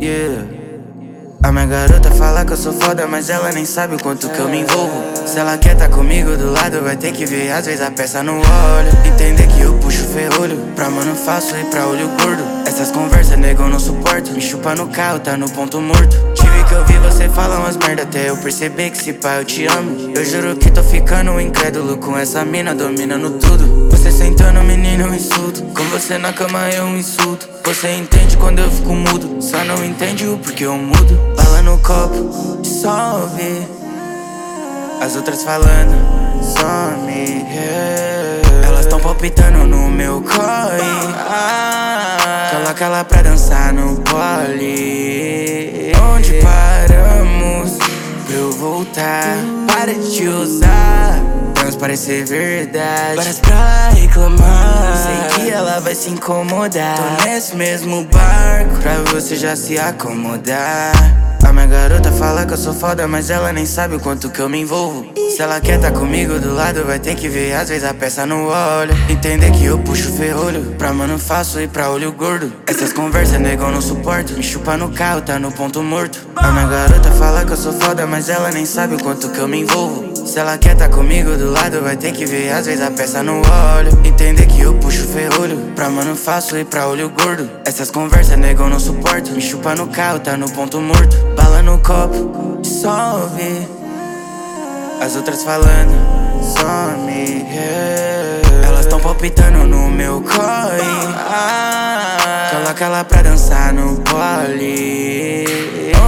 Yeah. A minha garota fala que eu sou foda, mas ela nem sabe o quanto que eu me envolvo. Se ela quer tá comigo do lado, vai ter que ver às vezes a peça no olho. Entender que eu puxo ferrolho, pra mano faço e pra olho gordo. Essas conversas, nego, eu não suporto. Me chupa no carro, tá no ponto morto. Tive que ouvir você falar umas merda até eu perceber que se pá eu te amo. Eu juro que tô ficando incrédulo com essa mina dominando tudo. Você sentando, menino, insulto. Você na cama eu insulto. Você entende quando eu fico mudo, só não entende o porquê eu mudo. Bala no copo, ouvir. As outras falando, some. Yeah. Elas tão palpitando no meu corre. Ah, coloca ela pra dançar no pole. Onde paramos pra eu voltar? Para de te usar. Transparecer verdade. Várias pra reclamar. Sei que ela vai se incomodar. Tô nesse mesmo barco pra você já se acomodar. A minha garota fala que eu sou foda, mas ela nem sabe o quanto que eu me envolvo. Se ela quer tá comigo do lado, vai ter que ver às vezes a peça no olho. Entender que eu puxo ferrolho, pra mano faço e pra olho gordo. Essas conversas, nego, eu não suporto. Me chupa no carro, tá no ponto morto. A minha garota fala que eu sou foda, mas ela nem sabe o quanto que eu me envolvo. Se ela quer tá comigo do lado, vai ter que ver às vezes a peça no olho. Entender que eu puxo ferrolho, pra mano faço e pra olho gordo. Essas conversas, nego, eu não suporto. Me chupa no carro, tá no ponto morto. Bala no copo, ouvir. As outras falando, some. Yeah. Elas tão palpitando no meu corre. Ah, coloca ela pra dançar no pole.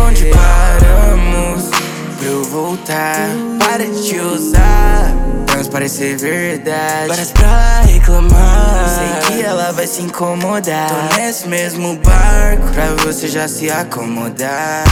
Onde paramos pra eu voltar? Para de te usar. Transparecer verdade. Várias pra reclamar. Sei que ela vai se incomodar. Tô nesse mesmo barco pra você já se acomodar.